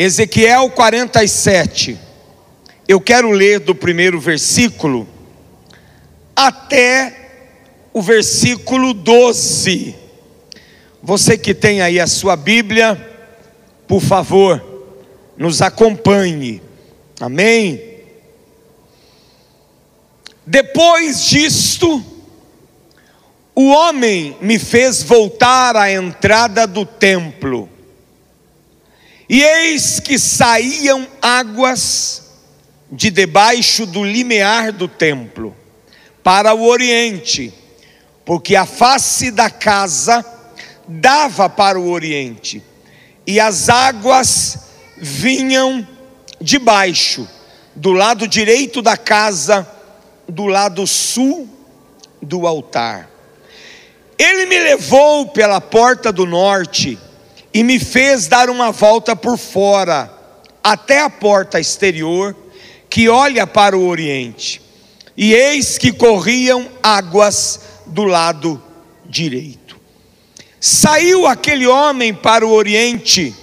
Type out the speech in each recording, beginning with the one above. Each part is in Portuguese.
Ezequiel 47. Eu quero ler do primeiro versículo até o versículo 12. Você que tem aí a sua Bíblia, por favor, nos acompanhe. Amém? Depois disto, o homem me fez voltar à entrada do templo, e eis que saíam águas de debaixo do limiar do templo, para o oriente, porque a face da casa dava para o oriente, e as águas vinham de baixo, do lado direito da casa, do lado sul do altar. Ele me levou pela porta do norte e me fez dar uma volta por fora, até a porta exterior, que olha para o oriente. E eis que corriam águas do lado direito. Saiu aquele homem para o oriente,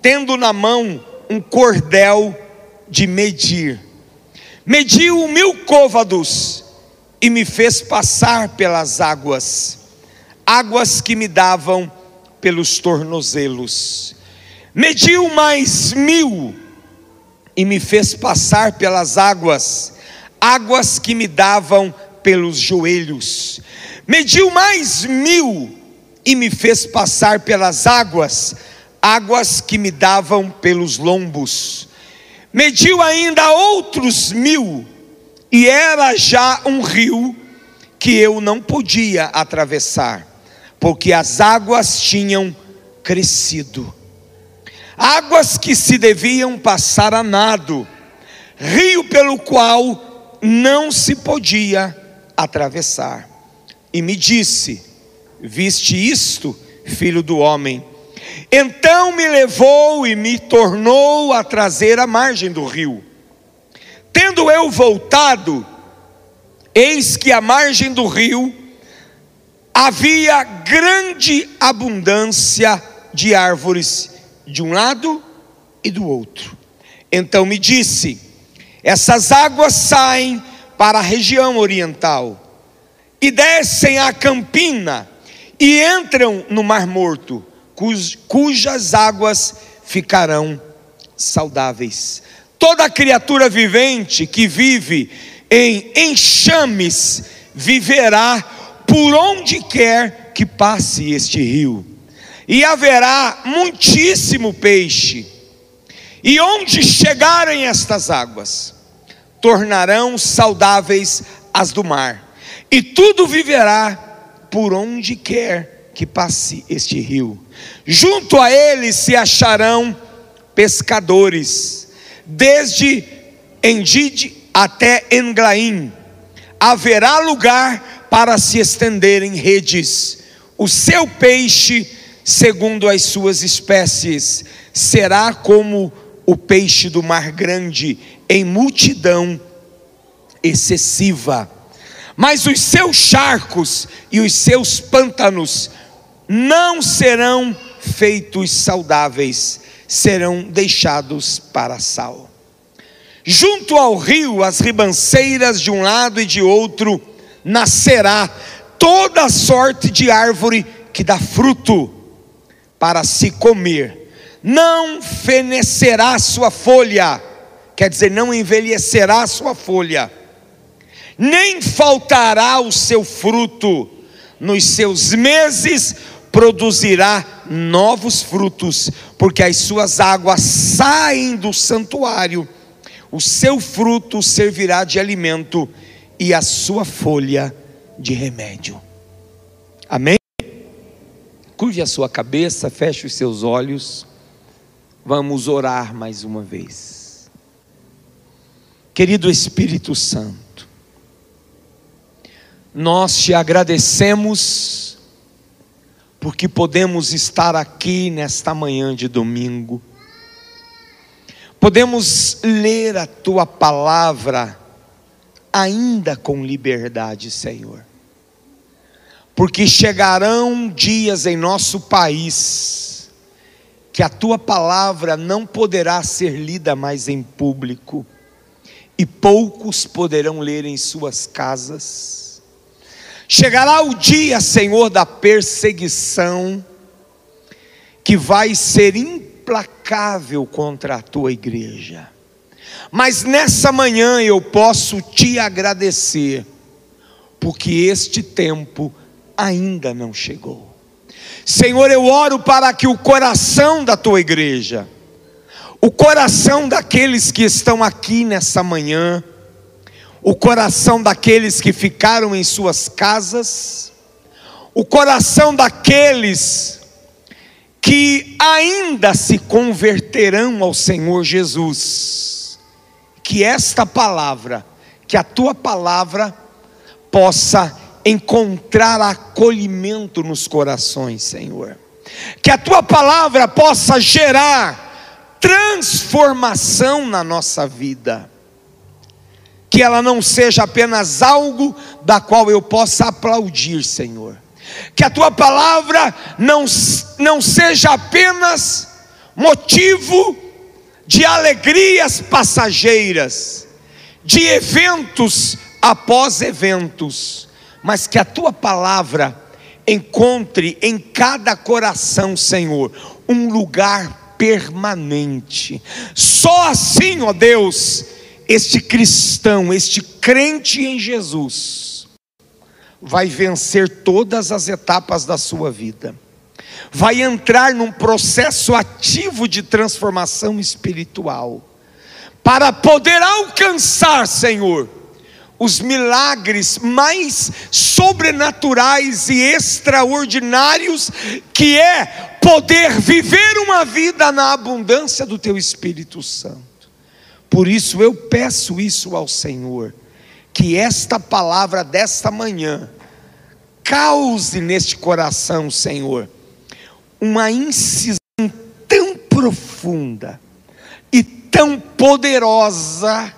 tendo na mão um cordel de medir. Mediu mil côvados e me fez passar pelas águas, águas que me davam pelos tornozelos. Mediu mais mil e me fez passar pelas águas, águas que me davam pelos joelhos. Mediu mais mil e me fez passar pelas águas, águas que me davam pelos lombos. Mediu ainda outros mil, e era já um rio que eu não podia atravessar, porque as águas tinham crescido. Águas que se deviam passar a nado, rio pelo qual não se podia atravessar. E me disse: Viste isto, filho do homem? Então me levou e me tornou a trazer à margem do rio. Tendo eu voltado, eis que à margem do rio havia grande abundância de árvores de um lado e do outro. Então me disse: essas águas saem para a região oriental e descem a campina e entram no Mar Morto cujas águas ficarão saudáveis. Toda criatura vivente que vive em enxames viverá por onde quer que passe este rio, e haverá muitíssimo peixe. E onde chegarem estas águas, tornarão saudáveis as do mar, e tudo viverá por onde quer que passe este rio. Junto a ele se acharão pescadores, desde Endide até Englaim. Haverá lugar para se estenderem redes. O seu peixe, segundo as suas espécies, será como o peixe do mar grande, em multidão excessiva. Mas os seus charcos e os seus pântanos não serão feitos saudáveis, serão deixados para sal. Junto ao rio, as ribanceiras de um lado e de outro, nascerá toda sorte de árvore que dá fruto para se comer. Não fenecerá sua folha, quer dizer, não envelhecerá sua folha, nem faltará o seu fruto. Nos seus meses produzirá novos frutos, porque as suas águas saem do santuário, o seu fruto servirá de alimento e a sua folha de remédio. Amém? Curve a sua cabeça, feche os seus olhos, vamos orar mais uma vez. Querido Espírito Santo, nós te agradecemos porque podemos estar aqui nesta manhã de domingo, podemos ler a tua palavra ainda com liberdade, Senhor, porque chegarão dias em nosso país que a tua palavra não poderá ser lida mais em público, e poucos poderão ler em suas casas. Chegará o dia, Senhor, da perseguição, que vai ser implacável contra a tua igreja. Mas nessa manhã eu posso te agradecer, porque este tempo ainda não chegou. Senhor, eu oro para que o coração da tua igreja, o coração daqueles que estão aqui nessa manhã, o coração daqueles que ficaram em suas casas, o coração daqueles que ainda se converterão ao Senhor Jesus, que esta palavra, que a tua palavra possa encontrar acolhimento nos corações, Senhor. Que a tua palavra possa gerar transformação na nossa vida. Que ela não seja apenas algo da qual eu possa aplaudir, Senhor. Que a tua palavra não, não seja apenas motivo de alegrias passageiras, de eventos após eventos, mas que a tua palavra encontre em cada coração, Senhor, um lugar permanente. Só assim, ó Deus, este cristão, este crente em Jesus, vai vencer todas as etapas da sua vida, vai entrar num processo ativo de transformação espiritual, para poder alcançar, Senhor, os milagres mais sobrenaturais e extraordinários, que é poder viver uma vida na abundância do Teu Espírito Santo. Por isso eu peço isso ao Senhor, que esta palavra desta manhã cause neste coração, Senhor, uma incisão tão profunda e tão poderosa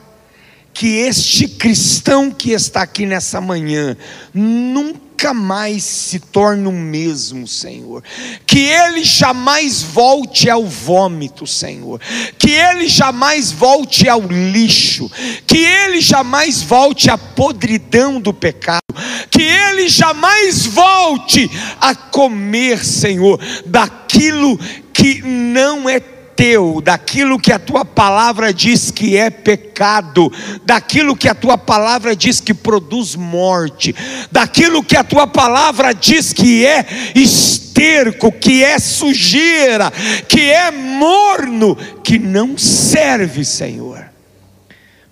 que este cristão que está aqui nessa manhã nunca mais se torne o mesmo, Senhor. Que ele jamais volte ao vômito, Senhor. Que ele jamais volte ao lixo. Que ele jamais volte à podridão do pecado. Que ele jamais volte a comer, Senhor, daquilo que não é teu, daquilo que a tua palavra diz que é pecado, daquilo que a tua palavra diz que produz morte, daquilo que a tua palavra diz que é esterco, que é sujeira, que é morno, que não serve, Senhor.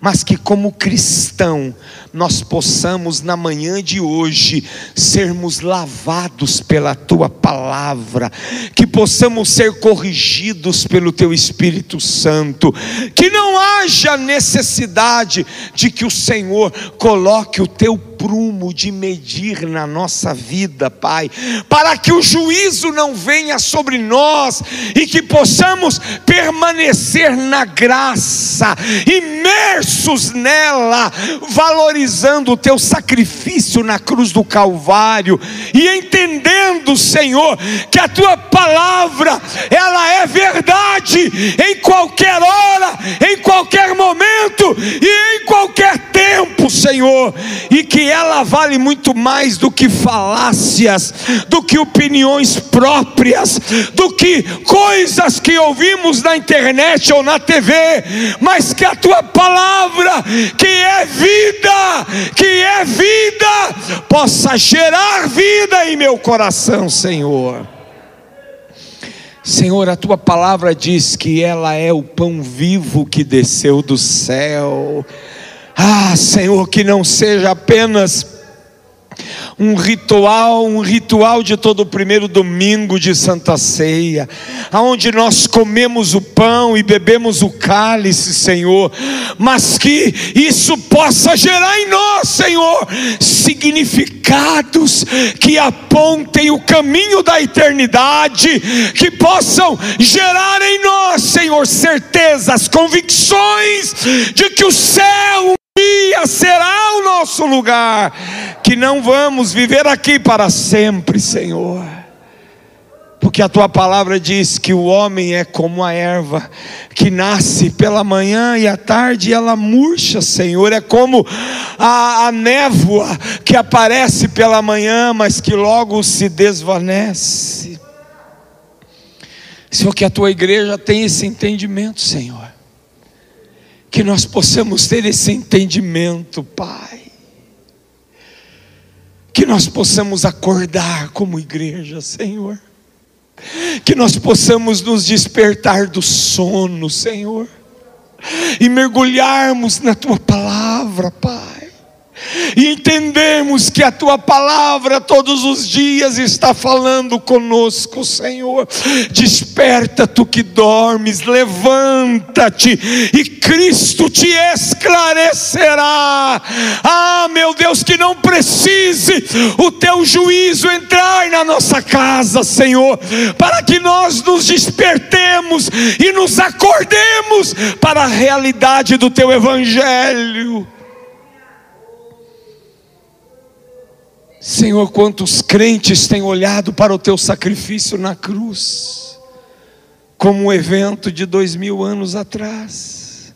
Mas que como cristão, nós possamos na manhã de hoje sermos lavados pela tua palavra, que possamos ser corrigidos pelo teu Espírito Santo, que não haja necessidade de que o Senhor coloque o teu prumo de medir na nossa vida, Pai, para que o juízo não venha sobre nós e que possamos permanecer na graça, imersos nela, valorizando o teu sacrifício na cruz do Calvário e entendendo, Senhor, que a tua palavra, ela é verdade em qualquer hora, em qualquer momento e em qualquer tempo, Senhor, e que ela vale muito mais do que falácias, do que opiniões próprias, do que coisas que ouvimos na internet ou na TV, mas que a tua palavra, que é vida, que é vida, possa gerar vida em meu coração, Senhor. Senhor, a tua palavra diz que ela é o pão vivo que desceu do céu. Ah, Senhor, que não seja apenas um ritual, um ritual de todo o primeiro domingo de Santa Ceia, aonde nós comemos o pão e bebemos o cálice, Senhor, mas que isso possa gerar em nós, Senhor, significados que apontem o caminho da eternidade, que possam gerar em nós, Senhor, certezas, convicções de que o céu dia será o nosso lugar, que não vamos viver aqui para sempre, Senhor porque a tua palavra diz que o homem é como a erva que nasce pela manhã e à tarde ela murcha, Senhor. É como a, a névoa que aparece pela manhã, mas que logo se desvanece. Senhor, que a tua igreja tenha esse entendimento, Senhor. Que nós possamos ter esse entendimento, Pai. Que nós possamos acordar como igreja, Senhor. Que nós possamos nos despertar do sono, Senhor, e mergulharmos na tua palavra, Pai e entendemos que a tua palavra todos os dias está falando conosco, Senhor. Desperta tu que dormes, levanta-te e Cristo te esclarecerá. Ah, meu Deus, que não precise o teu juízo entrar na nossa casa, Senhor, para que nós nos despertemos e nos acordemos para a realidade do teu evangelho. Senhor, quantos crentes têm olhado para o teu sacrifício na cruz, como um evento de dois mil anos atrás,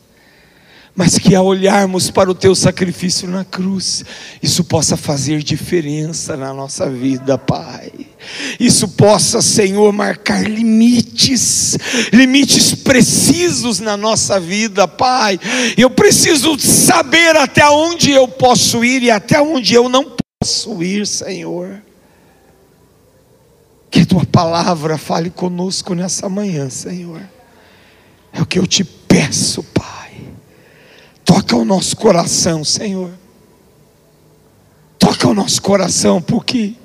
mas que ao olharmos para o teu sacrifício na cruz, isso possa fazer diferença na nossa vida, Pai. Isso possa, Senhor, marcar limites, limites precisos na nossa vida, Pai. Eu preciso saber até onde eu posso ir e até onde eu não posso posso ir, Senhor. Que tua palavra fale conosco nessa manhã, Senhor. É o que eu te peço, Pai. Toca o nosso coração, Senhor. Toca o nosso coração, porque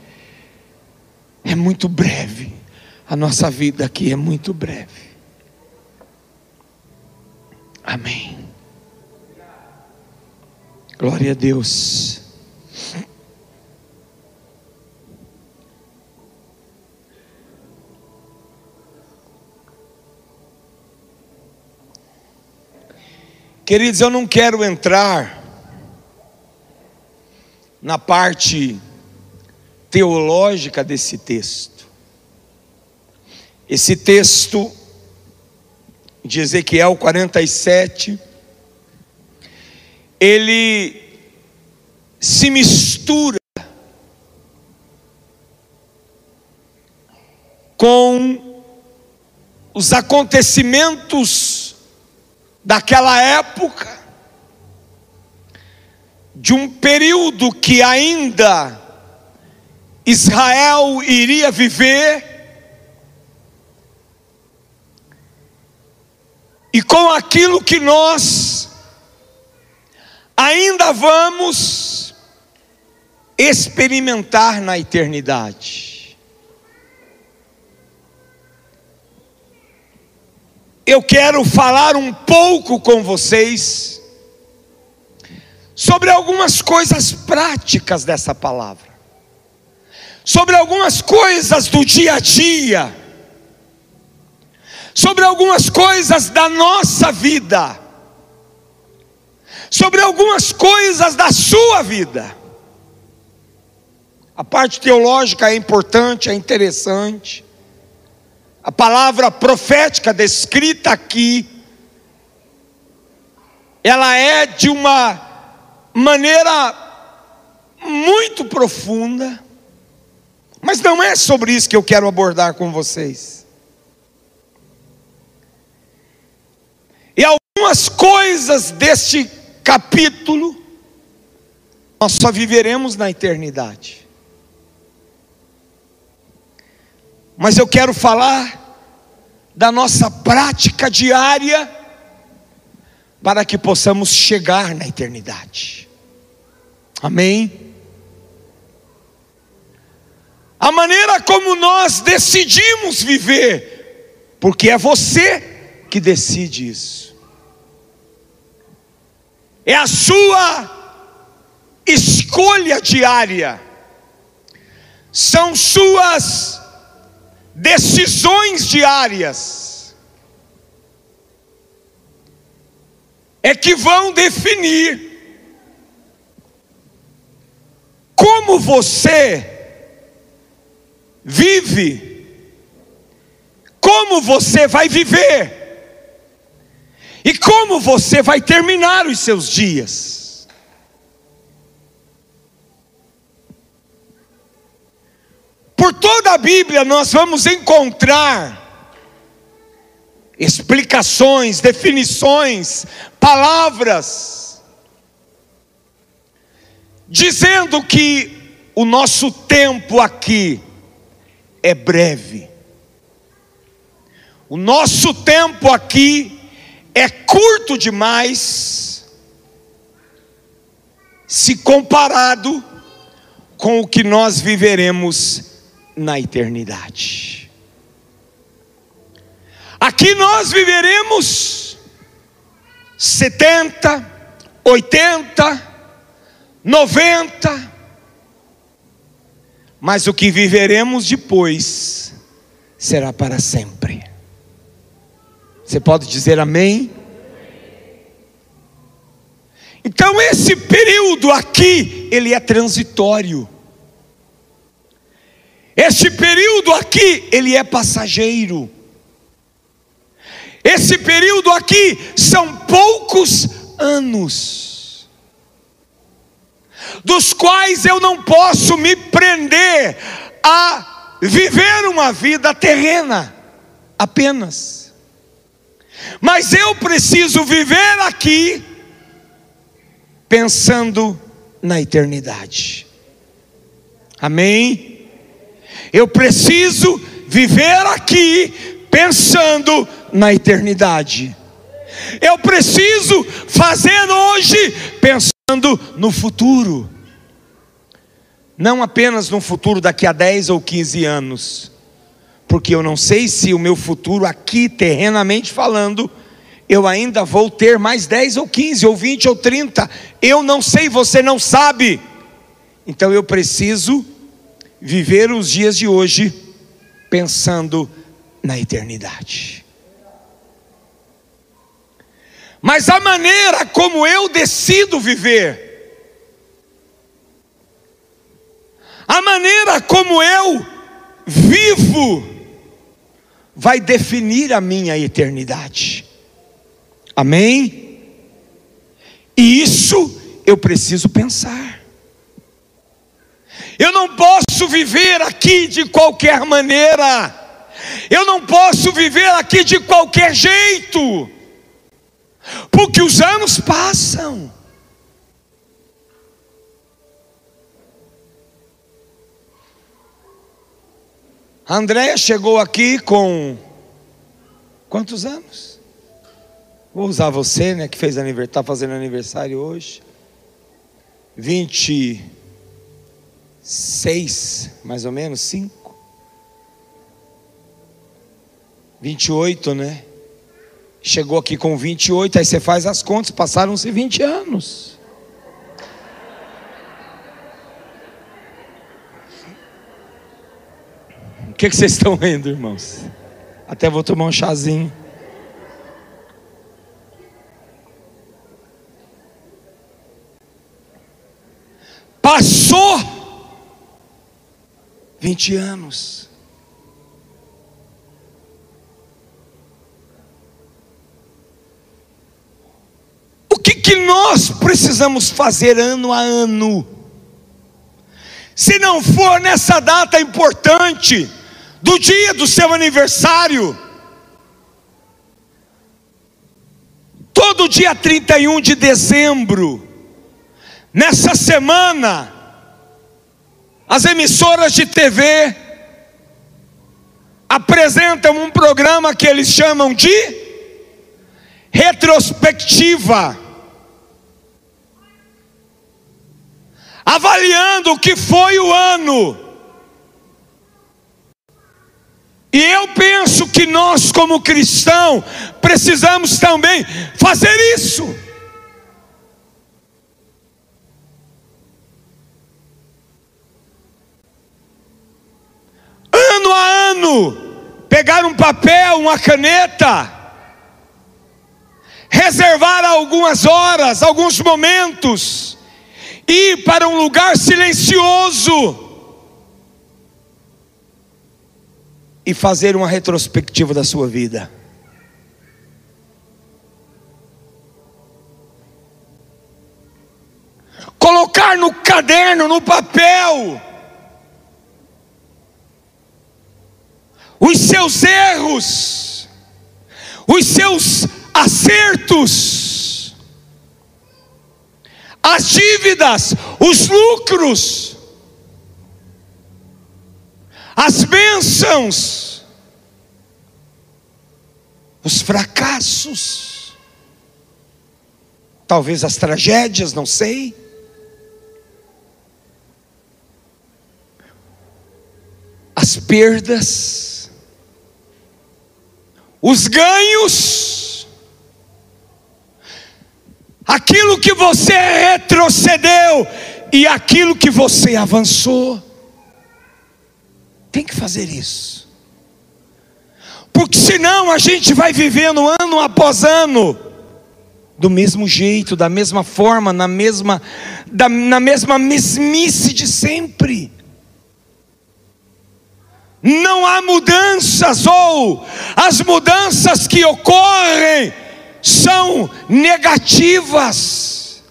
é muito breve. A nossa vida aqui é muito breve. Amém. Glória a Deus. Queridos, eu não quero entrar na parte teológica desse texto. Esse texto de Ezequiel 47, ele se mistura com os acontecimentos daquela época, de um período que ainda Israel iria viver, e com aquilo que nós ainda vamos experimentar na eternidade. Eu quero falar um pouco com vocês sobre algumas coisas práticas dessa palavra, sobre algumas coisas do dia a dia, sobre algumas coisas da nossa vida, sobre algumas coisas da sua vida. A parte teológica é importante, é interessante. A palavra profética descrita aqui, ela é de uma maneira muito profunda, mas não é sobre isso que eu quero abordar com vocês. E algumas coisas deste capítulo, nós só viveremos na eternidade. Mas eu quero falar da nossa prática diária para que possamos chegar na eternidade. Amém? A maneira como nós decidimos viver, porque é você que decide isso, é a sua escolha diária, são suas decisões diárias é que vão definir como você vive como você vai viver e como você vai terminar os seus dias. Por toda a Bíblia nós vamos encontrar explicações, definições, palavras, dizendo que o nosso tempo aqui é breve. O nosso tempo aqui é curto demais se comparado com o que nós viveremos na eternidade. Aqui nós viveremos 70, 80, 90, mas o que viveremos depois será para sempre. Você pode dizer amém? Então esse período aqui, ele é transitório. Este período aqui, ele é passageiro. Esse período aqui são poucos anos, dos quais eu não posso me prender a viver uma vida terrena apenas, mas eu preciso viver aqui pensando na eternidade. Amém? Eu preciso viver aqui pensando na eternidade. Eu preciso fazer hoje pensando no futuro. Não apenas no futuro daqui a 10 ou 15 anos. Porque eu não sei se o meu futuro aqui, terrenamente falando, eu ainda vou ter mais 10 ou 15 ou 20 ou 30. Eu não sei, você não sabe. Então eu preciso viver os dias de hoje pensando na eternidade. Mas a maneira como eu decido viver, a maneira como eu vivo, vai definir a minha eternidade. Amém? E isso eu preciso pensar. Eu não posso viver aqui de qualquer maneira. Eu não posso viver aqui de qualquer jeito porque os anos passam. A Andréia chegou aqui com quantos anos? Vou usar você, né, que fez aniversário, está fazendo aniversário hoje. 26, mais ou menos, 5. 28, né? Chegou aqui com 28, aí você faz as contas, passaram-se 20 anos. O que, que vocês estão vendo, irmãos? Até vou tomar um chazinho. Passou 20 anos. que nós precisamos fazer ano a ano. Se não for nessa data importante, do dia do seu aniversário, todo dia 31 de dezembro, nessa semana, as emissoras de TV apresentam um programa que eles chamam de retrospectiva. avaliando o que foi o ano. E eu penso que nós, como cristãos, precisamos também fazer isso. Ano a ano, pegar um papel, uma caneta, reservar algumas horas, alguns momentos, ir para um lugar silencioso e fazer uma retrospectiva da sua vida. Colocar no caderno, no papel, os seus erros, os seus acertos, as dívidas, os lucros, as bênçãos, os fracassos, talvez as tragédias, não sei. As perdas, os ganhos, aquilo que você retrocedeu e aquilo que você avançou. Tem que fazer isso. Porque senão a gente vai vivendo ano após ano do mesmo jeito, da mesma forma, na mesma da, na mesma mesmice de sempre. Não há mudanças ou as mudanças que ocorrem são negativas.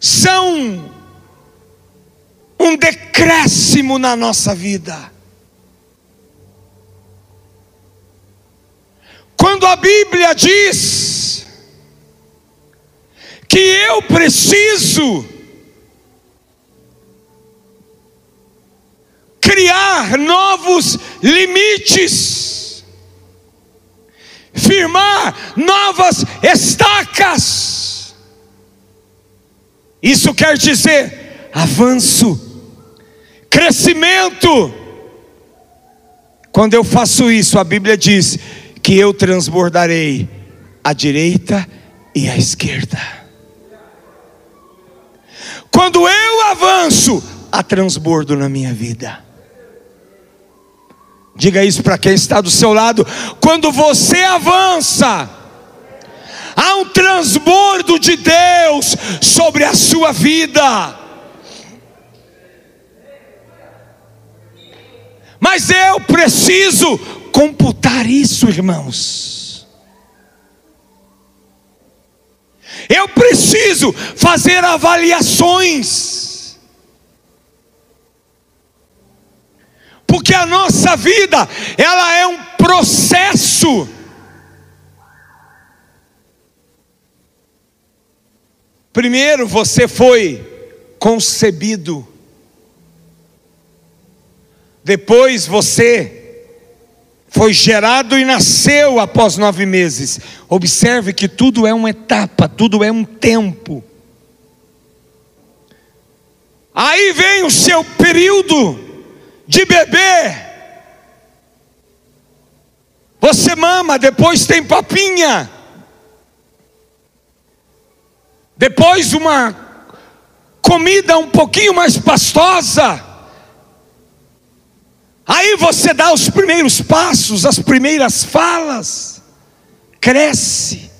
São um decréscimo na nossa vida. Quando a Bíblia diz que eu preciso criar novos limites, firmar novas estacas, isso quer dizer avanço crescimento. Quando eu faço isso, a Bíblia diz que eu transbordarei à direita e à esquerda. Quando eu avanço, há transbordo na minha vida. Diga isso para quem está do seu lado. Quando você avança, há um transbordo de Deus sobre a sua vida. Mas eu preciso computar isso, irmãos. Eu preciso fazer avaliações. Porque a nossa vida, ela é um processo. Primeiro você foi concebido depois você foi gerado e nasceu após nove meses. Observe que tudo é uma etapa, tudo é um tempo. Aí vem o seu período de bebê. Você mama, depois tem papinha. Depois uma comida um pouquinho mais pastosa. Aí você dá os primeiros passos, as primeiras falas, cresce,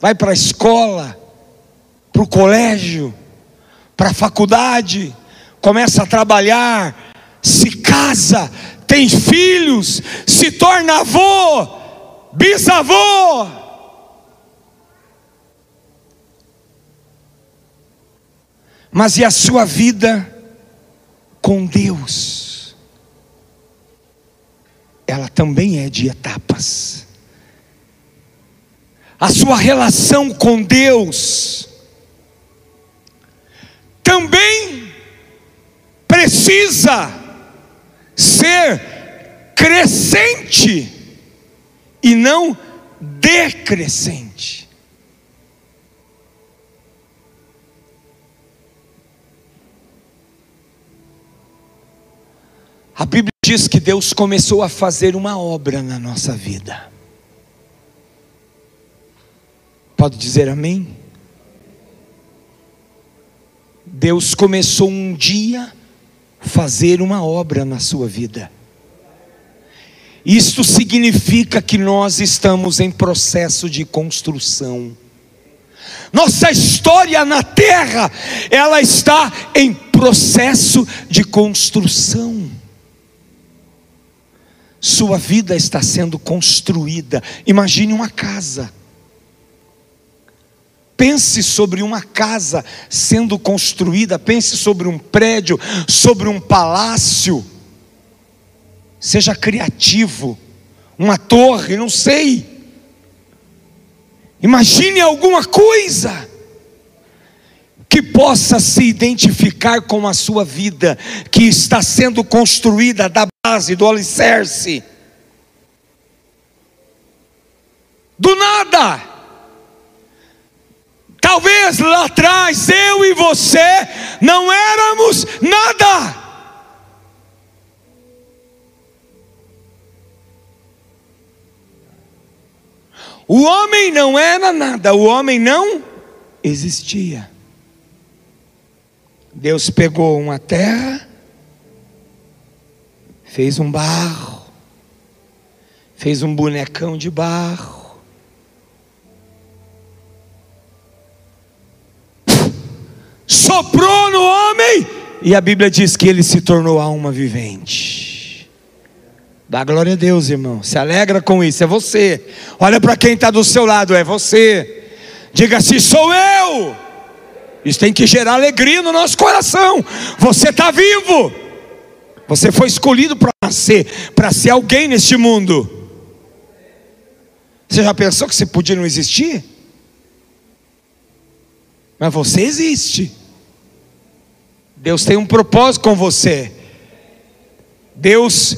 vai para a escola, para o colégio, para a faculdade, começa a trabalhar, casa, tem filhos, se torna avô, bisavô. Mas e a sua vida com Deus? ela também é de etapas. A sua relação com Deus também precisa ser crescente e não decrescente. A Bíblia diz que Deus começou a fazer uma obra na nossa vida. Pode dizer amém? Deus começou um dia fazer uma obra na sua vida. Isto significa que nós estamos em processo de construção. Nossa história na terra, ela está em processo de construção. sua vida está sendo construída. Imagine uma casa. Pense sobre uma casa sendo construída, pense sobre um prédio, sobre um palácio. Seja criativo, uma torre, não sei. Imagine alguma coisa que possa se identificar com a sua vida, que está sendo construída da base, do alicerce. Do nada. Talvez lá atrás eu e você não éramos nada. O homem não era nada, o homem não existia. Deus pegou uma terra, fez um barro, fez um bonecão de barro, soprou no homem, e a Bíblia diz que ele se tornou alma vivente. Dá glória a Deus, irmão. Se alegra com isso, é você. Olha para quem está do seu lado, é você. Diga assim: sou eu. Isso tem que gerar alegria no nosso coração. Você está vivo. Você foi escolhido para nascer, para ser alguém neste mundo. Você já pensou que você podia não existir? Mas você existe. Deus tem um propósito com você. Deus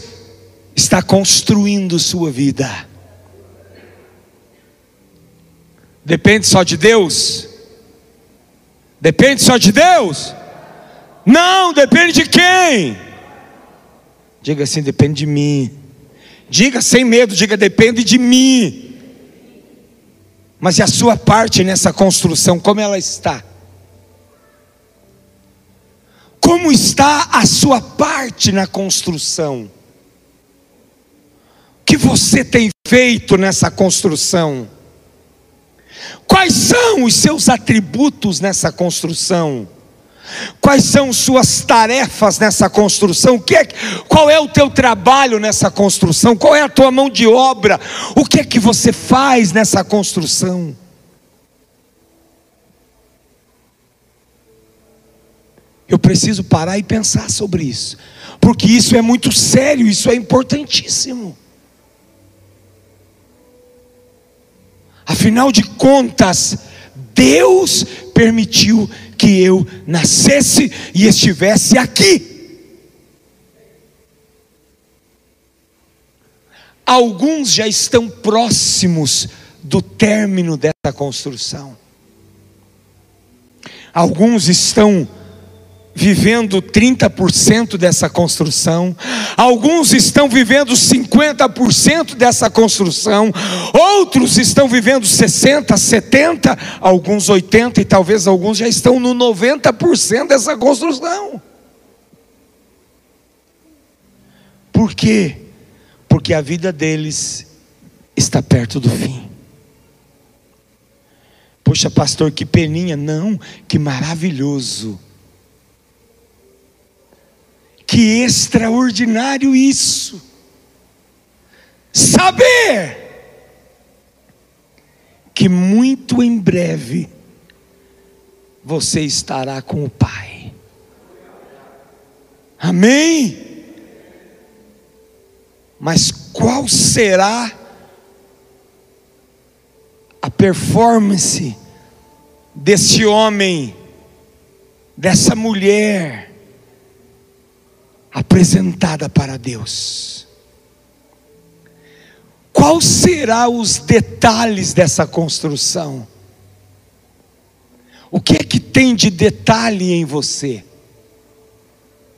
está construindo sua vida. Depende só de Deus. Depende só de Deus? Não, depende de quem? Diga assim: depende de mim. Diga sem medo, diga: depende de mim. Mas e a sua parte nessa construção, como ela está? Como está a sua parte na construção? O que você tem feito nessa construção? Quais são os seus atributos nessa construção? Quais são suas tarefas nessa construção? Que é, qual é o teu trabalho nessa construção? Qual é a tua mão de obra? O que é que você faz nessa construção? Eu preciso parar e pensar sobre isso, porque isso é muito sério, isso é importantíssimo. Afinal de contas, Deus permitiu que eu nascesse e estivesse aqui. Alguns já estão próximos do término dessa construção. Alguns estão vivendo 30% dessa construção, alguns estão vivendo 50% dessa construção, outros estão vivendo 60, 70, alguns 80 e talvez alguns já estão no 90% dessa construção. Por quê? Porque a vida deles está perto do fim. Poxa, pastor, que peninha. Não, que maravilhoso que extraordinário isso! Saber que muito em breve você estará com o Pai. Amém? Mas qual será a performance desse homem, dessa mulher? Apresentada para Deus. Qual será os detalhes dessa construção? O que é que tem de detalhe em você?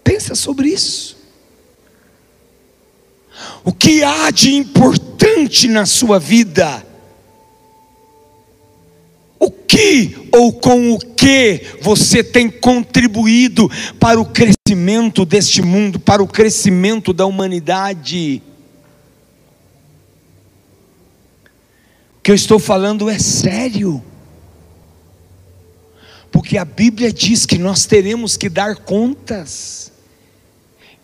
Pensa sobre isso. O que há de importante na sua vida? O que ou com o que você tem contribuído para o crescimento deste mundo, para o crescimento da humanidade? O que eu estou falando é sério. Porque a Bíblia diz que nós teremos que dar contas.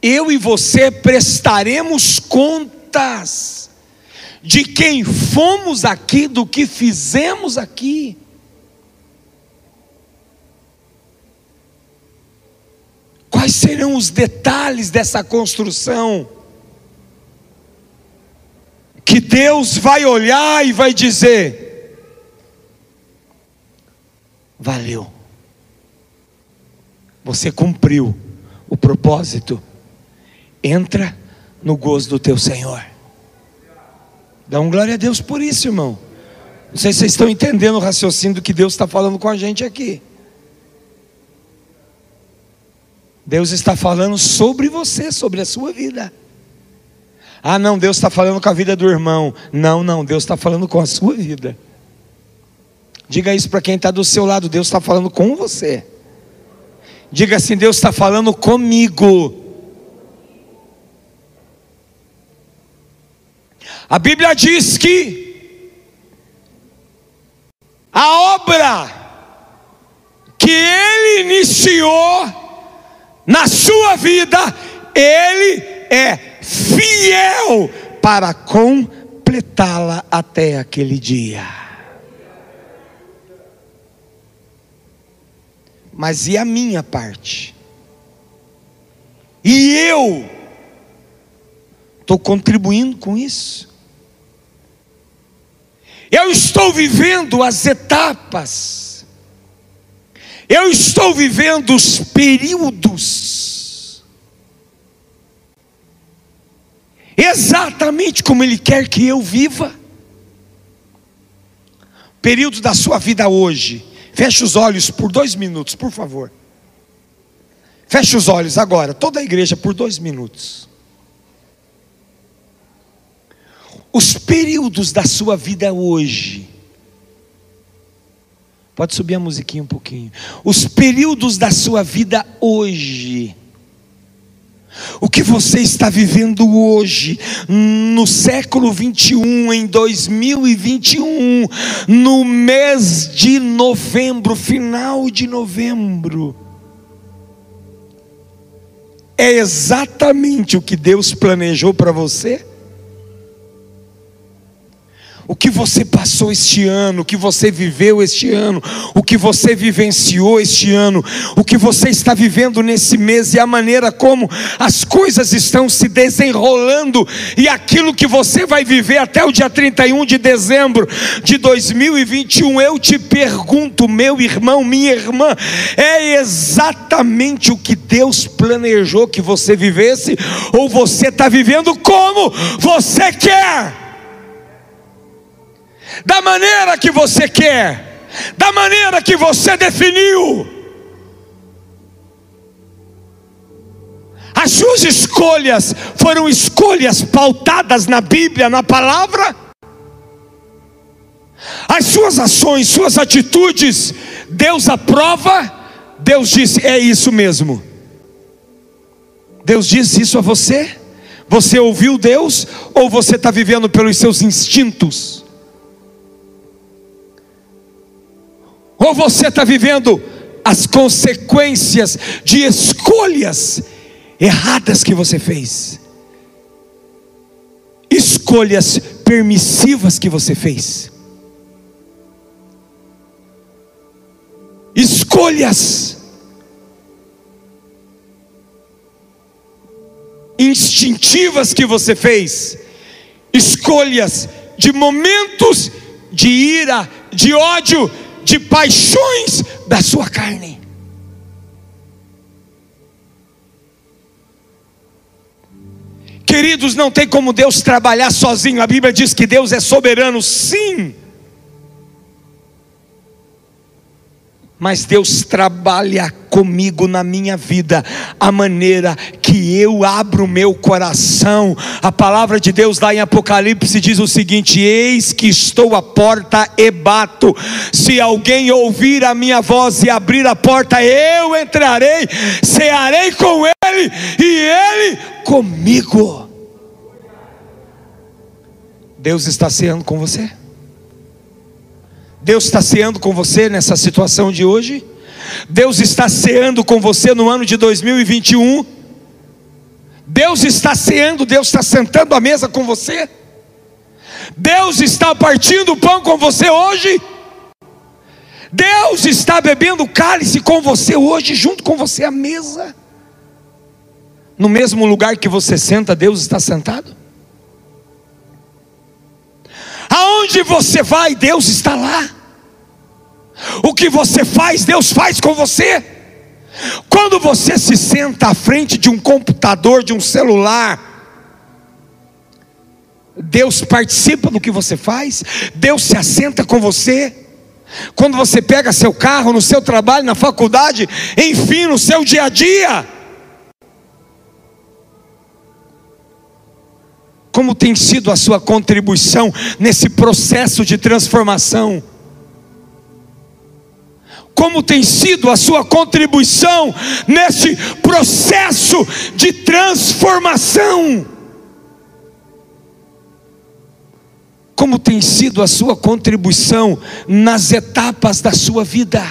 Eu e você prestaremos contas de quem fomos aqui, do que fizemos aqui. Quais serão os detalhes dessa construção? Que Deus vai olhar e vai dizer: valeu, você cumpriu o propósito, entra no gozo do teu Senhor. Dá um glória a Deus por isso, irmão. Não sei se vocês estão entendendo o raciocínio do que Deus está falando com a gente aqui. Deus está falando sobre você, sobre a sua vida. Ah, não, Deus está falando com a vida do irmão. Não, não, Deus está falando com a sua vida. Diga isso para quem está do seu lado: Deus está falando com você. Diga assim: Deus está falando comigo. A Bíblia diz que a obra que Ele iniciou na sua vida, Ele é fiel para completá-la até aquele dia. Mas e a minha parte? E eu estou contribuindo com isso? Eu estou vivendo as etapas eu estou vivendo os períodos exatamente como Ele quer que eu viva. Período da sua vida hoje. Feche os olhos por dois minutos, por favor. Feche os olhos agora, toda a igreja, por dois minutos. Os períodos da sua vida hoje Pode subir a musiquinha um pouquinho. Os períodos da sua vida hoje. O que você está vivendo hoje, no século 21, em 2021, no mês de novembro, final de novembro, é exatamente o que Deus planejou para você? O que você passou este ano, o que você viveu este ano, o que você vivenciou este ano, o que você está vivendo nesse mês e a maneira como as coisas estão se desenrolando e aquilo que você vai viver até o dia 31 de dezembro de 2021. Eu te pergunto, meu irmão, minha irmã, é exatamente o que Deus planejou que você vivesse ou você está vivendo como você quer? Da maneira que você quer, da maneira que você definiu. As suas escolhas foram escolhas pautadas na Bíblia, na palavra. As suas ações, suas atitudes, Deus aprova. Deus disse: é isso mesmo. Deus disse isso a você? Você ouviu Deus ou você está vivendo pelos seus instintos? Ou você está vivendo as consequências de escolhas erradas que você fez, escolhas permissivas que você fez, escolhas instintivas que você fez, escolhas de momentos de ira, de ódio, de paixões da sua carne. Queridos, não tem como Deus trabalhar sozinho. A Bíblia diz que Deus é soberano, sim. Mas Deus trabalha comigo na minha vida, a maneira que eu abro o meu coração. A palavra de Deus lá em Apocalipse diz o seguinte: Eis que estou à porta e bato. Se alguém ouvir a minha voz e abrir a porta, eu entrarei, cearei com ele e ele comigo. Deus está ceando com você? Deus está ceando com você nessa situação de hoje? Deus está ceando com você no ano de 2021? Deus está ceando, Deus está sentando à mesa com você. Deus está partindo o pão com você hoje. Deus está bebendo cálice com você hoje, junto com você à mesa. No mesmo lugar que você senta, Deus está sentado. Aonde você vai, Deus está lá. O que você faz, Deus faz com você. Quando você se senta à frente de um computador, de um celular, Deus participa do que você faz, Deus se assenta com você. Quando você pega seu carro, no seu trabalho, na faculdade, enfim, no seu dia a dia. Como tem sido a sua contribuição nesse processo de transformação? Como tem sido a sua contribuição nesse processo de transformação? como tem sido a sua contribuição nas etapas da sua vida.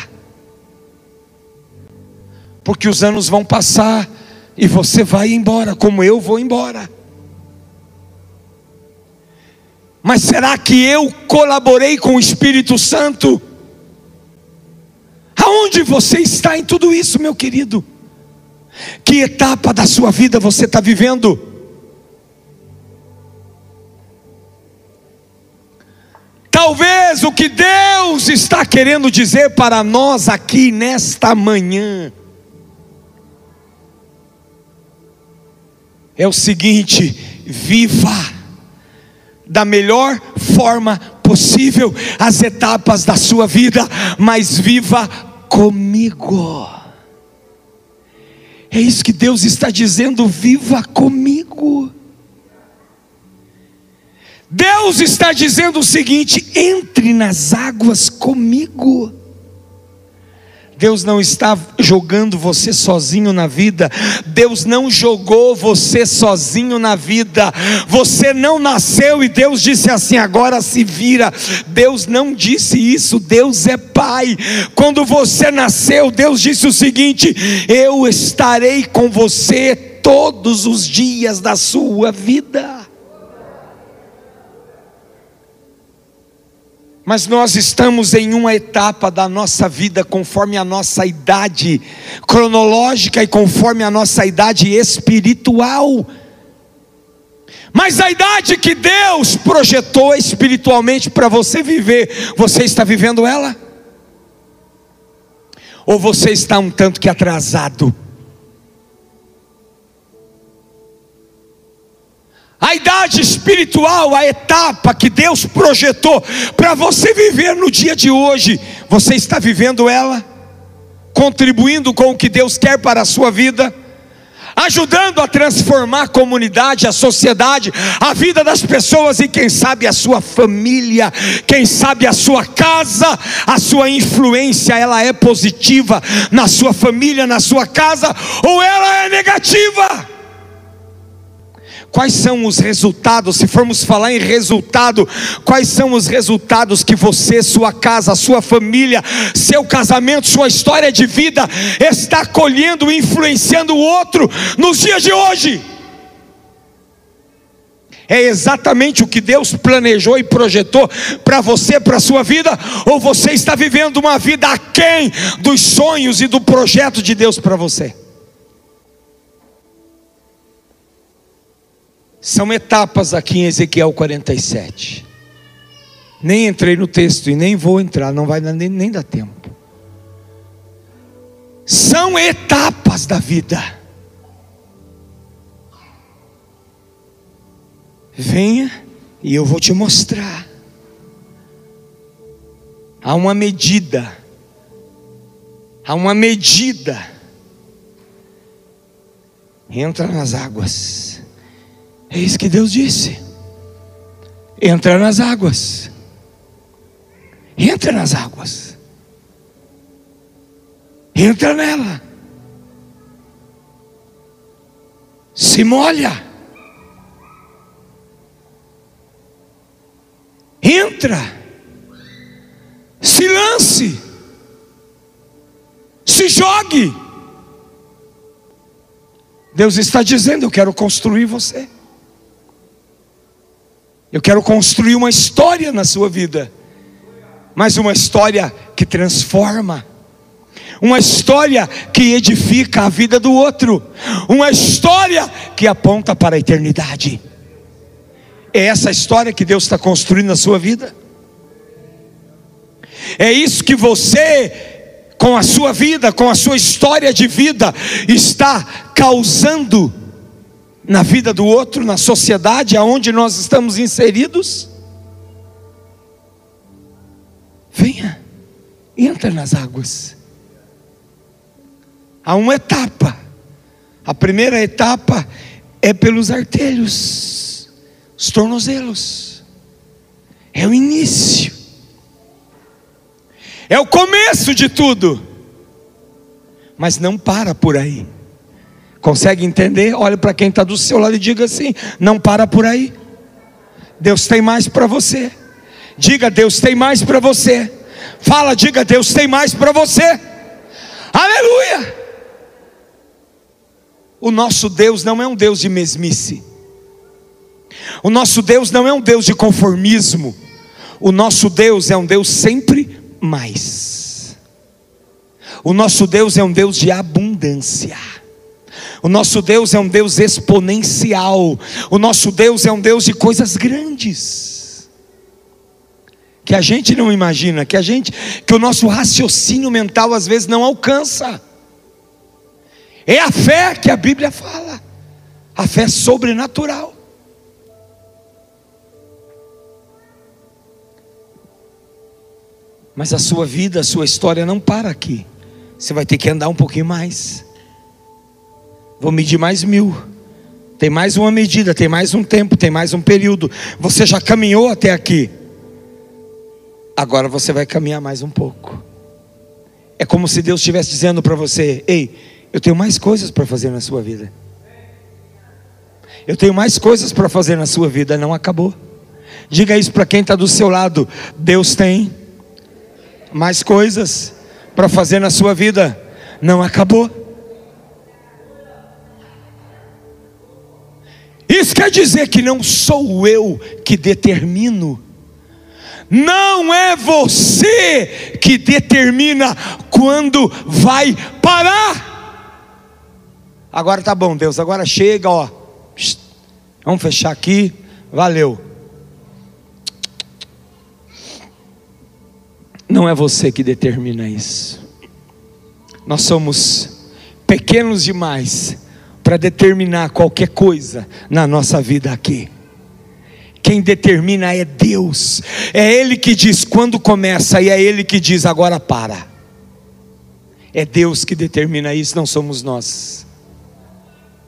Porque os anos vão passar e você vai embora, como eu vou embora. Mas será que eu colaborei com o Espírito Santo? Aonde você está em tudo isso, meu querido? Que etapa da sua vida você está vivendo? Talvez o que Deus está querendo dizer para nós aqui nesta manhã é o seguinte: viva da melhor forma possível as etapas da sua vida, mas viva comigo. É isso que Deus está dizendo: viva comigo. Deus está dizendo o seguinte: entre nas águas comigo. Deus não está jogando você sozinho na vida. Deus não jogou você sozinho na vida. Você não nasceu e Deus disse assim: agora se vira. Deus não disse isso. Deus é Pai. Quando você nasceu, Deus disse o seguinte: eu estarei com você todos os dias da sua vida. Mas nós estamos em uma etapa da nossa vida conforme a nossa idade cronológica e conforme a nossa idade espiritual. Mas a idade que Deus projetou espiritualmente para você viver, você está vivendo ela? Ou você está um tanto que atrasado? A idade espiritual, a etapa que Deus projetou para você viver no dia de hoje, você está vivendo ela? Contribuindo com o que Deus quer para a sua vida? Ajudando a transformar a comunidade, a sociedade, a vida das pessoas e quem sabe a sua família, quem sabe a sua casa, a sua influência, ela é positiva na sua família, na sua casa, ou ela é negativa? Quais são os resultados? Se formos falar em resultado, quais são os resultados que você, sua casa, sua família, seu casamento, sua história de vida está colhendo, influenciando o outro nos dias de hoje? É exatamente o que Deus planejou e projetou para você, para a sua vida, ou você está vivendo uma vida aquém dos sonhos e do projeto de Deus para você? São etapas aqui em Ezequiel 47. Nem entrei no texto e nem vou entrar, não vai nem, nem dar tempo. São etapas da vida. Venha e eu vou te mostrar. Há uma medida. Há uma medida. Entra nas águas. É isso que Deus disse. Entra nas águas. Entra nas águas. Entra nela. Se molha. Entra. Se lance. Se jogue. Deus está dizendo: Eu quero construir você. Eu quero construir uma história na sua vida, mas uma história que transforma, uma história que edifica a vida do outro, uma história que aponta para a eternidade. É essa história que Deus está construindo na sua vida. É isso que você, com a sua vida, com a sua história de vida, está causando na vida do outro, na sociedade aonde nós estamos inseridos. Venha entra nas águas. Há uma etapa. A primeira etapa é pelos artelhos, os tornozelos. É o início. É o começo de tudo. Mas não para por aí. Consegue entender? Olhe para quem está do seu lado e diga assim: não para por aí. Deus tem mais para você. Diga, Deus tem mais para você. Fala, diga, Deus tem mais para você. Aleluia! O nosso Deus não é um Deus de mesmice. O nosso Deus não é um Deus de conformismo. O nosso Deus é um Deus sempre mais. O nosso Deus é um Deus de abundância. O nosso Deus é um Deus exponencial. O nosso Deus é um Deus de coisas grandes. Que a gente não imagina, que a gente, que o nosso raciocínio mental às vezes não alcança. É a fé que a Bíblia fala. A fé sobrenatural. Mas a sua vida, a sua história não para aqui. Você vai ter que andar um pouquinho mais. Vou medir mais mil. Tem mais uma medida, tem mais um tempo, tem mais um período. Você já caminhou até aqui. Agora você vai caminhar mais um pouco. É como se Deus estivesse dizendo para você: Ei, eu tenho mais coisas para fazer na sua vida. Eu tenho mais coisas para fazer na sua vida, não acabou. Diga isso para quem está do seu lado: Deus tem mais coisas para fazer na sua vida, não acabou. Isso quer dizer que não sou eu que determino, não é você que determina quando vai parar. Agora tá bom, Deus, agora chega, ó. Vamos fechar aqui. Valeu. Não é você que determina isso. Nós somos pequenos demais para determinar qualquer coisa na nossa vida aqui. Quem determina é Deus. É Ele que diz quando começa e é Ele que diz agora para. É Deus que determina isso, não somos nós.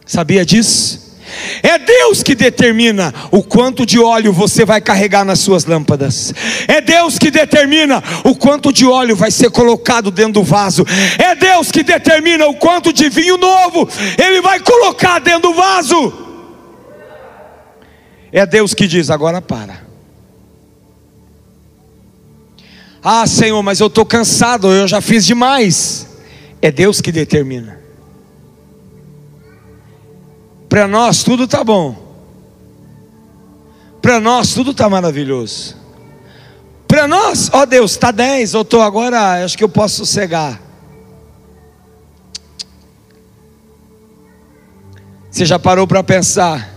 Sabia disso? É Deus que determina o quanto de óleo você vai carregar nas suas lâmpadas. É Deus que determina o quanto de óleo vai ser colocado dentro do vaso. É Deus que determina o quanto de vinho novo ele vai colocar dentro do vaso. É Deus que diz: agora para. Ah, Senhor, mas eu estou cansado, eu já fiz demais. É Deus que determina. Para nós tudo está bom. Para nós tudo está maravilhoso. Para nós, ó Deus, está 10, eu estou agora, acho que eu posso sossegar. Você já parou para pensar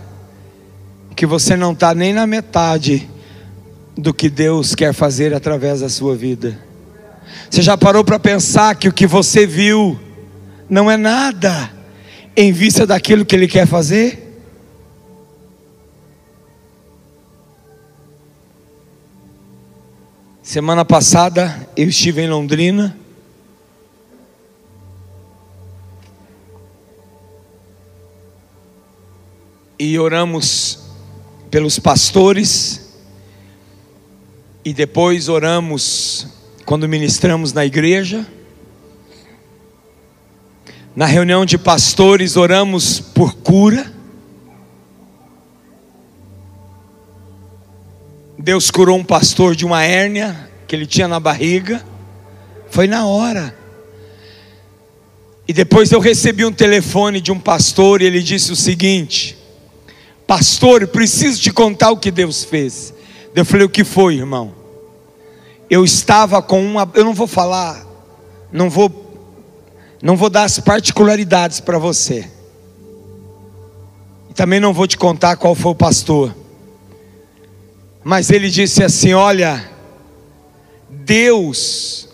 que você não está nem na metade do que Deus quer fazer através da sua vida? Você já parou para pensar que o que você viu não é nada? Em vista daquilo que Ele quer fazer? Semana passada eu estive em Londrina. E oramos pelos pastores. E depois oramos quando ministramos na igreja. Na reunião de pastores, oramos por cura. Deus curou um pastor de uma hérnia que ele tinha na barriga. Foi na hora. E depois eu recebi um telefone de um pastor e ele disse o seguinte: Pastor, preciso te contar o que Deus fez. Eu falei: O que foi, irmão? Eu estava com uma. Eu não vou falar, não vou. Não vou dar as particularidades para você. Também não vou te contar qual foi o pastor. Mas ele disse assim: Olha, Deus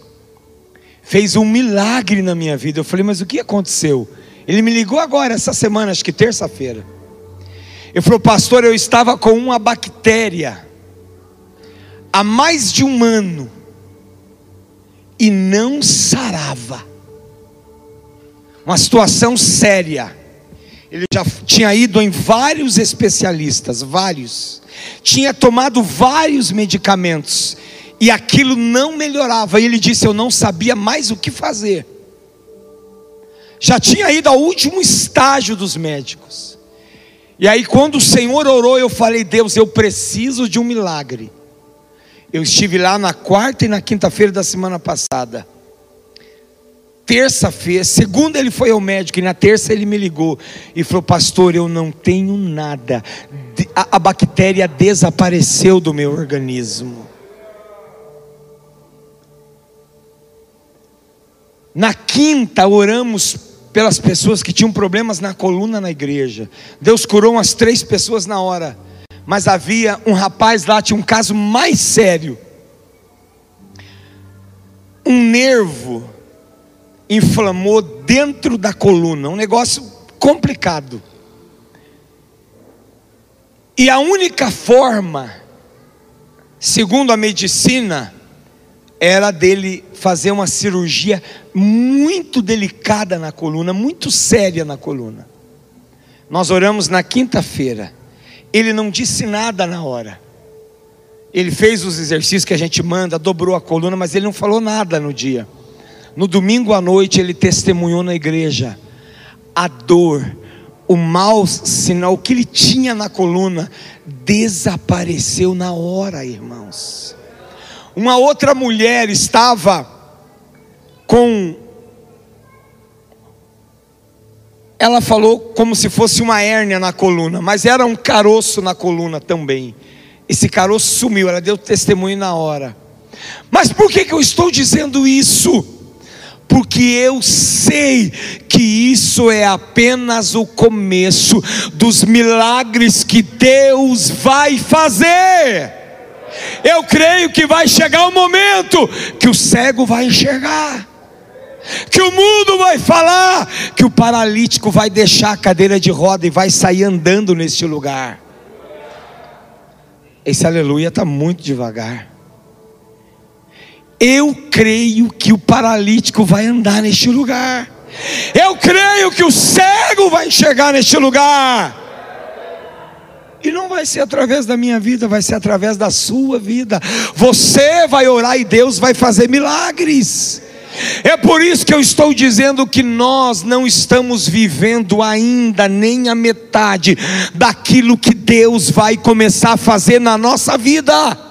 fez um milagre na minha vida. Eu falei, mas o que aconteceu? Ele me ligou agora, essa semana, acho que terça-feira. Ele falou, pastor, eu estava com uma bactéria há mais de um ano e não sarava. Uma situação séria. Ele já tinha ido em vários especialistas, vários. Tinha tomado vários medicamentos e aquilo não melhorava. E ele disse: Eu não sabia mais o que fazer. Já tinha ido ao último estágio dos médicos. E aí, quando o Senhor orou, eu falei: Deus, eu preciso de um milagre. Eu estive lá na quarta e na quinta-feira da semana passada. Terça-feira, segunda ele foi ao médico e na terça ele me ligou e falou: Pastor, eu não tenho nada. A, a bactéria desapareceu do meu organismo. Na quinta, oramos pelas pessoas que tinham problemas na coluna na igreja. Deus curou umas três pessoas na hora. Mas havia um rapaz lá, tinha um caso mais sério. Um nervo inflamou dentro da coluna, um negócio complicado. E a única forma, segundo a medicina, era dele fazer uma cirurgia muito delicada na coluna, muito séria na coluna. Nós oramos na quinta-feira. Ele não disse nada na hora. Ele fez os exercícios que a gente manda, dobrou a coluna, mas ele não falou nada no dia. No domingo à noite ele testemunhou na igreja a dor, o mau sinal, que ele tinha na coluna desapareceu na hora, irmãos. Uma outra mulher estava com. Ela falou como se fosse uma hérnia na coluna, mas era um caroço na coluna também. Esse caroço sumiu, ela deu testemunho na hora. Mas por que, que eu estou dizendo isso? Porque eu sei que isso é apenas o começo dos milagres que Deus vai fazer. Eu creio que vai chegar o momento que o cego vai enxergar, que o mundo vai falar, que o paralítico vai deixar a cadeira de roda e vai sair andando neste lugar. Esse aleluia está muito devagar. Eu creio que o paralítico vai andar neste lugar. Eu creio que o cego vai enxergar neste lugar. E não vai ser através da minha vida, vai ser através da sua vida. Você vai orar e Deus vai fazer milagres. É por isso que eu estou dizendo que nós não estamos vivendo ainda nem a metade daquilo que Deus vai começar a fazer na nossa vida.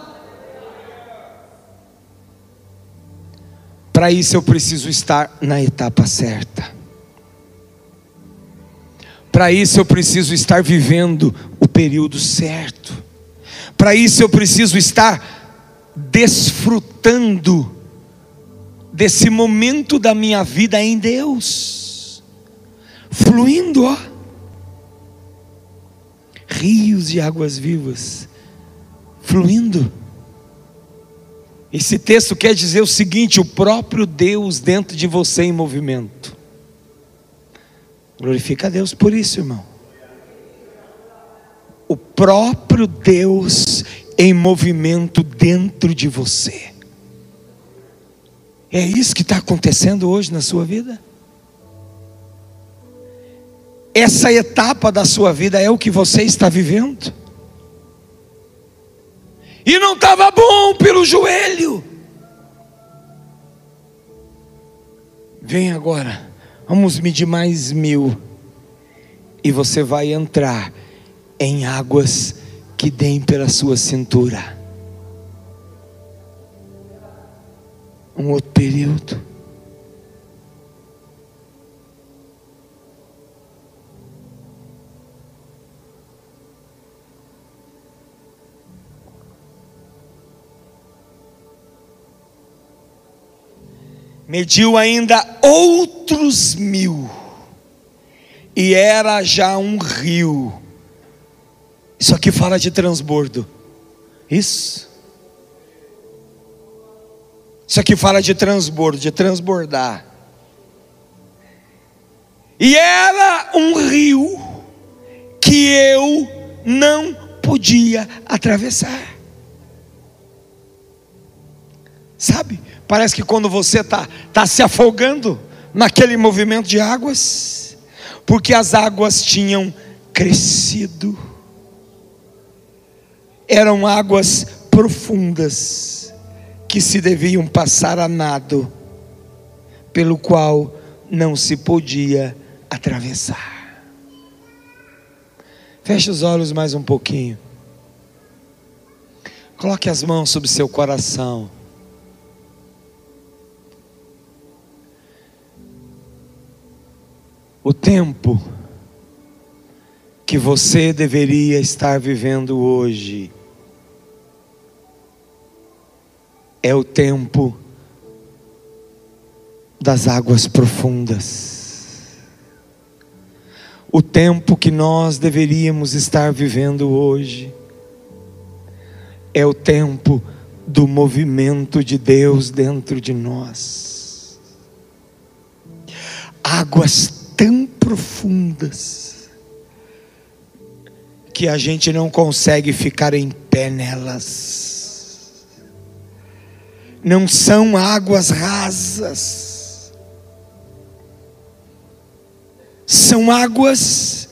Para isso eu preciso estar na etapa certa. Para isso eu preciso estar vivendo o período certo. Para isso eu preciso estar desfrutando desse momento da minha vida em Deus, fluindo, ó, rios de águas vivas, fluindo. Esse texto quer dizer o seguinte: o próprio Deus dentro de você em movimento. Glorifica a Deus por isso, irmão. O próprio Deus em movimento dentro de você. É isso que está acontecendo hoje na sua vida? Essa etapa da sua vida é o que você está vivendo? E não estava bom pelo joelho. Vem agora. Vamos medir mais mil. E você vai entrar em águas que deem pela sua cintura. Um outro período. Mediu ainda outros mil, e era já um rio. Isso aqui fala de transbordo. Isso. Isso aqui fala de transbordo, de transbordar. E era um rio que eu não podia atravessar. Sabe? Parece que quando você está tá se afogando naquele movimento de águas, porque as águas tinham crescido, eram águas profundas que se deviam passar a nado, pelo qual não se podia atravessar. Feche os olhos mais um pouquinho. Coloque as mãos sobre seu coração. O tempo que você deveria estar vivendo hoje é o tempo das águas profundas. O tempo que nós deveríamos estar vivendo hoje é o tempo do movimento de Deus dentro de nós. Águas tão profundas que a gente não consegue ficar em pé nelas. Não são águas rasas, são águas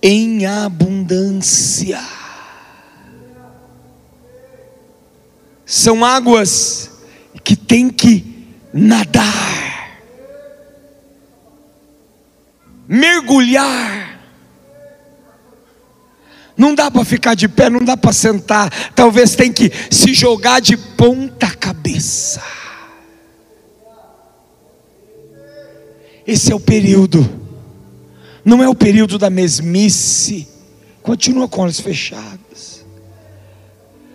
em abundância. São águas que tem que nadar mergulhar. Não dá para ficar de pé, não dá para sentar. Talvez tem que se jogar de ponta cabeça. Esse é o período. Não é o período da mesmice. Continua com olhos fechados.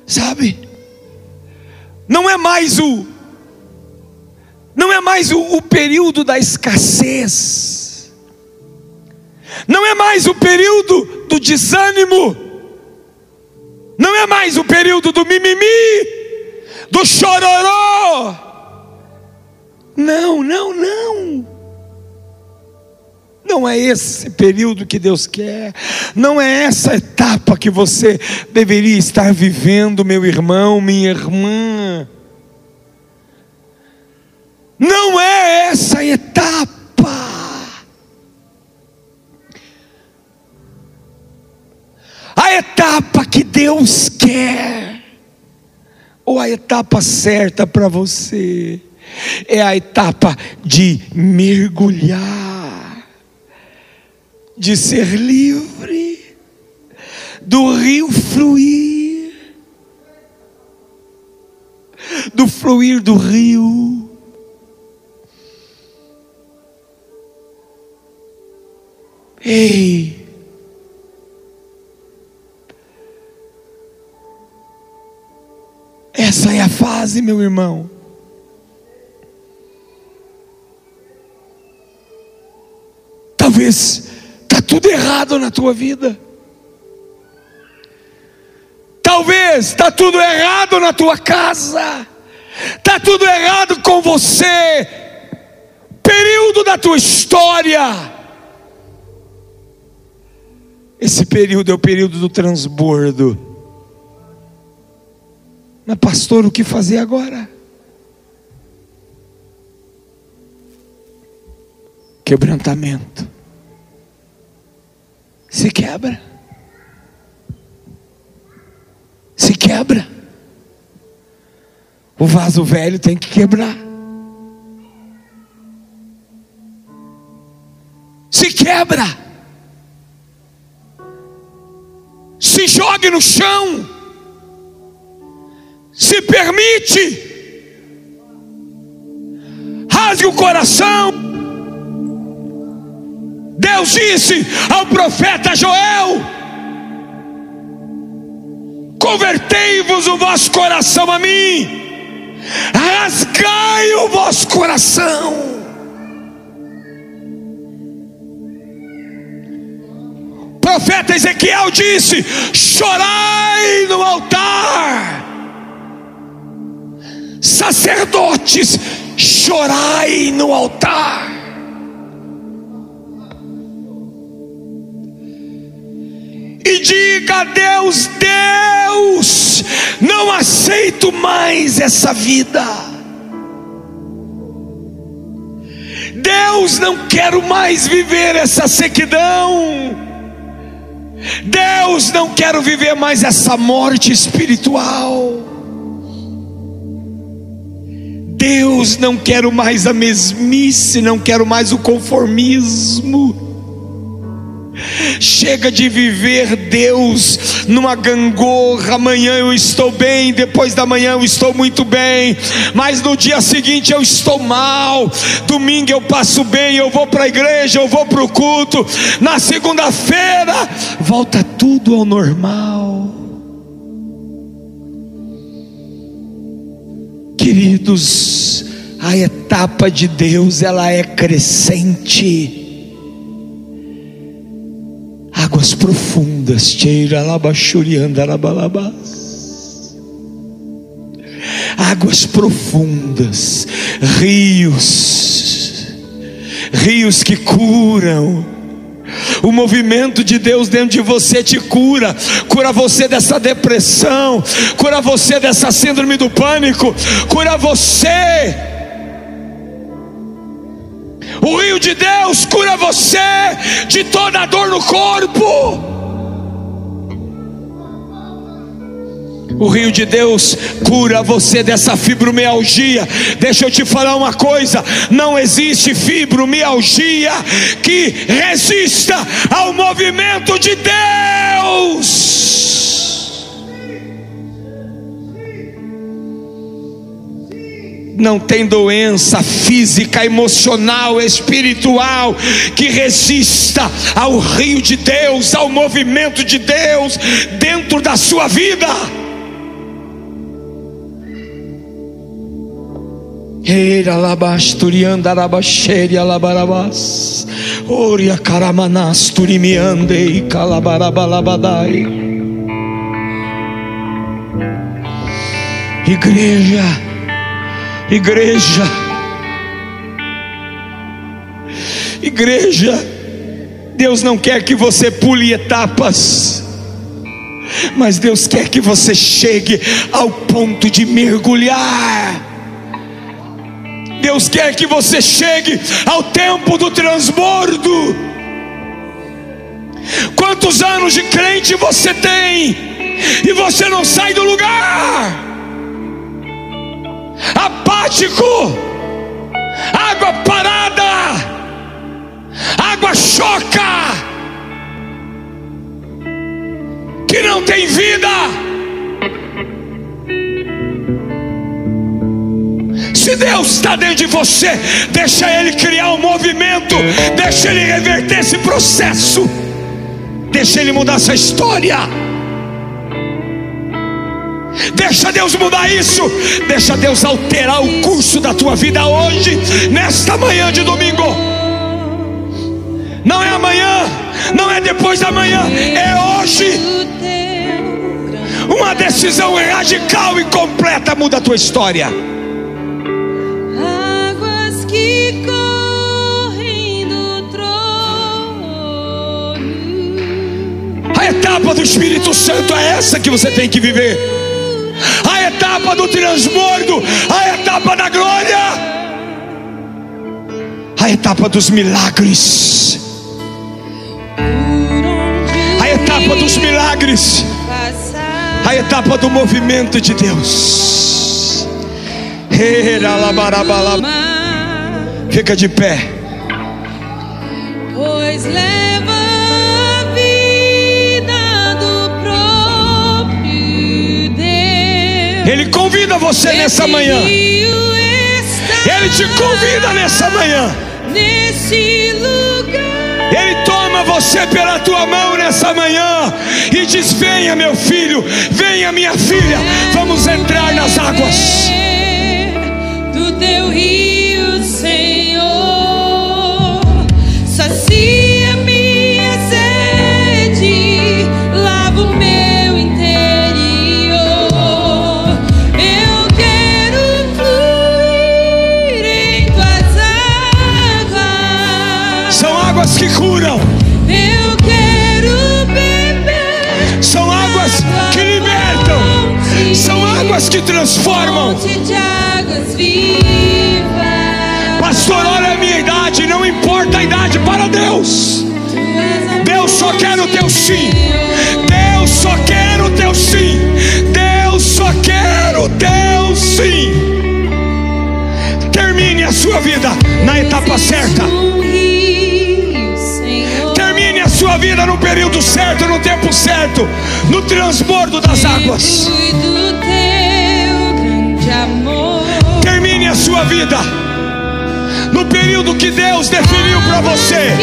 Sabe? Não é mais o não é mais o, o período da escassez não é mais o período do desânimo, não é mais o período do mimimi, do chororó. Não, não, não. Não é esse período que Deus quer, não é essa etapa que você deveria estar vivendo, meu irmão, minha irmã. Não é essa etapa. A etapa que Deus quer, ou a etapa certa para você, é a etapa de mergulhar, de ser livre, do rio fluir, do fluir do rio. Ei, Essa é a fase, meu irmão. Talvez está tudo errado na tua vida. Talvez está tudo errado na tua casa. Está tudo errado com você. Período da tua história. Esse período é o período do transbordo. Mas, pastor, o que fazer agora? Quebrantamento. Se quebra. Se quebra. O vaso velho tem que quebrar. Se quebra. Se jogue no chão se permite, rasgue o coração. Deus disse ao profeta Joel: Convertei-vos o vosso coração a mim, rasgai o vosso coração. O profeta Ezequiel disse: chorai no altar, sacerdotes, chorai no altar. e diga a Deus: Deus, não aceito mais essa vida. Deus, não quero mais viver essa sequidão. Deus, não quero viver mais essa morte espiritual. Deus, não quero mais a mesmice, não quero mais o conformismo. Chega de viver Deus numa gangorra. Amanhã eu estou bem, depois da manhã eu estou muito bem, mas no dia seguinte eu estou mal. Domingo eu passo bem, eu vou para a igreja, eu vou para o culto. Na segunda-feira volta tudo ao normal. Queridos, a etapa de Deus ela é crescente águas profundas, águas profundas, rios, rios que curam. O movimento de Deus dentro de você te cura, cura você dessa depressão, cura você dessa síndrome do pânico, cura você o rio de Deus cura você de toda dor no corpo. O rio de Deus cura você dessa fibromialgia. Deixa eu te falar uma coisa: não existe fibromialgia que resista ao movimento de Deus. não tem doença física, emocional, espiritual que resista ao rio de Deus, ao movimento de Deus dentro da sua vida. Eira labasturianda rabaxeria labarabas, oria caramanas turimiandei calabarabalabadai. Igreja, Igreja, igreja, Deus não quer que você pule etapas, mas Deus quer que você chegue ao ponto de mergulhar. Deus quer que você chegue ao tempo do transbordo. Quantos anos de crente você tem e você não sai do lugar? apático, água parada, água choca, que não tem vida. Se Deus está dentro de você, deixa Ele criar um movimento, deixa Ele reverter esse processo, deixa Ele mudar essa história. Deixa Deus mudar isso. Deixa Deus alterar o curso da tua vida hoje, nesta manhã de domingo. Não é amanhã, não é depois da manhã, é hoje. Uma decisão radical e completa muda a tua história. Etapa do Espírito Santo é essa que você tem que viver. A etapa do transbordo, a etapa da glória, a etapa dos milagres, a etapa dos milagres, a etapa do movimento de Deus. Fica de pé. Pois convida você nessa manhã. Ele te convida nessa manhã. Ele toma você pela tua mão nessa manhã e diz: Venha, meu filho, venha, minha filha, vamos entrar nas águas. curam. Eu quero beber. São águas que libertam. São águas que transformam. Pastor, olha a minha idade, não importa a idade para Deus. Deus só quer o teu sim. Deus só quer o teu sim. Deus só quer o teu sim. Termine a sua vida na etapa certa sua vida no período certo, no tempo certo, no transbordo das águas. Termine a sua vida no período que Deus definiu para você,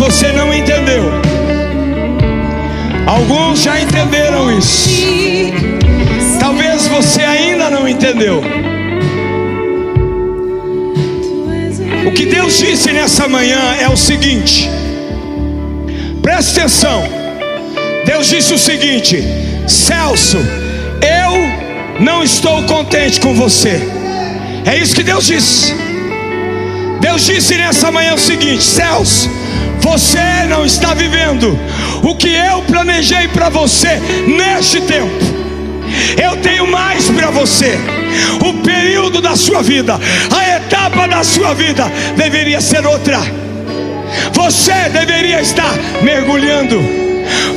você não entendeu. Alguns já entenderam isso. Talvez você ainda não entendeu. O que Deus disse nessa manhã é o seguinte: preste atenção. Deus disse o seguinte: Celso, eu não estou contente com você. É isso que Deus disse. Deus disse nessa manhã o seguinte: Celso, você não está vivendo o que eu planejei para você neste tempo. Eu tenho mais para você. O período da sua vida, a etapa da sua vida deveria ser outra. Você deveria estar mergulhando.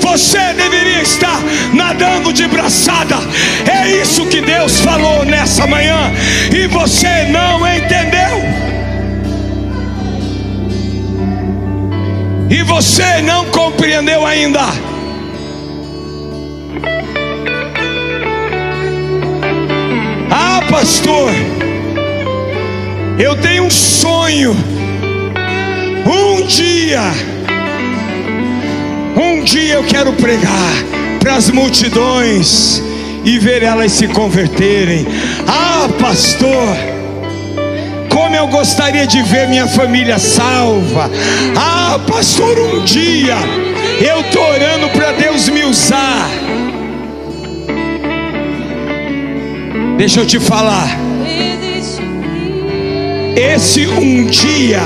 Você deveria estar nadando de braçada. É isso que Deus falou nessa manhã e você não entendeu. E você não compreendeu ainda. Ah, pastor, eu tenho um sonho. Um dia, um dia eu quero pregar para as multidões e ver elas se converterem. Ah, pastor, como eu gostaria de ver minha família salva. Ah, pastor, um dia eu estou orando para Deus me usar. Deixa eu te falar. Esse um dia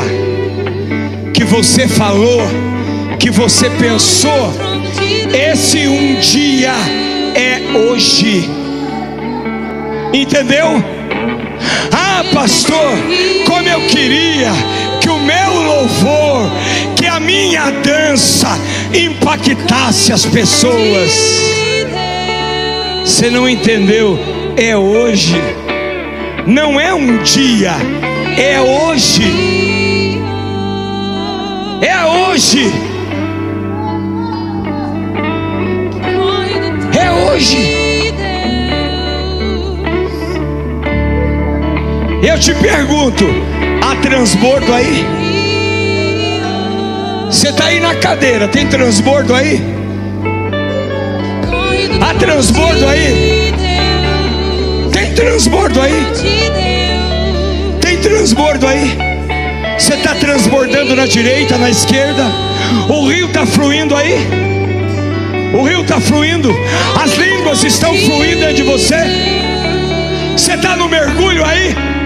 que você falou, que você pensou, esse um dia é hoje. Entendeu? Ah, pastor, como eu queria que o meu louvor, que a minha dança impactasse as pessoas. Você não entendeu? É hoje, não é um dia, é hoje. É hoje. É hoje. Eu te pergunto: há transbordo aí? Você está aí na cadeira, tem transbordo aí? Há transbordo aí? Tem transbordo aí? Tem transbordo aí? Você está transbordando na direita, na esquerda? O rio está fluindo aí? O rio está fluindo? As línguas estão fluindo de você? Você está no mergulho aí?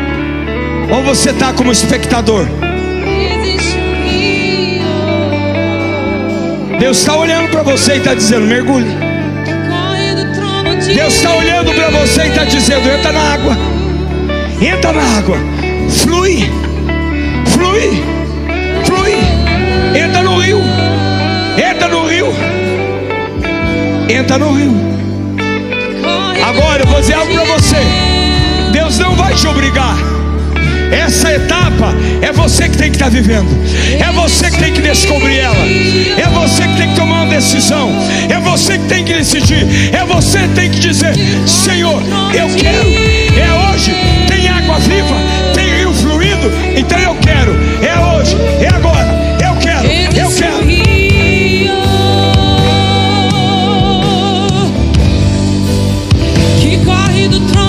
Ou você está como espectador? Deus está olhando para você e está dizendo: mergulhe. Deus está olhando para você e está dizendo: entra na água, entra na água, flui, flui, flui, entra no rio, entra no rio, entra no rio. Agora eu vou dizer algo para você: Deus não vai te obrigar. Essa etapa é você que tem que estar tá vivendo, é você que tem que descobrir ela, é você que tem que tomar uma decisão, é você que tem que decidir, é você que tem que dizer: Senhor, eu quero, é hoje, tem água viva, tem rio fluindo, então eu quero, é hoje, é agora, eu quero, eu quero. Que corre do trono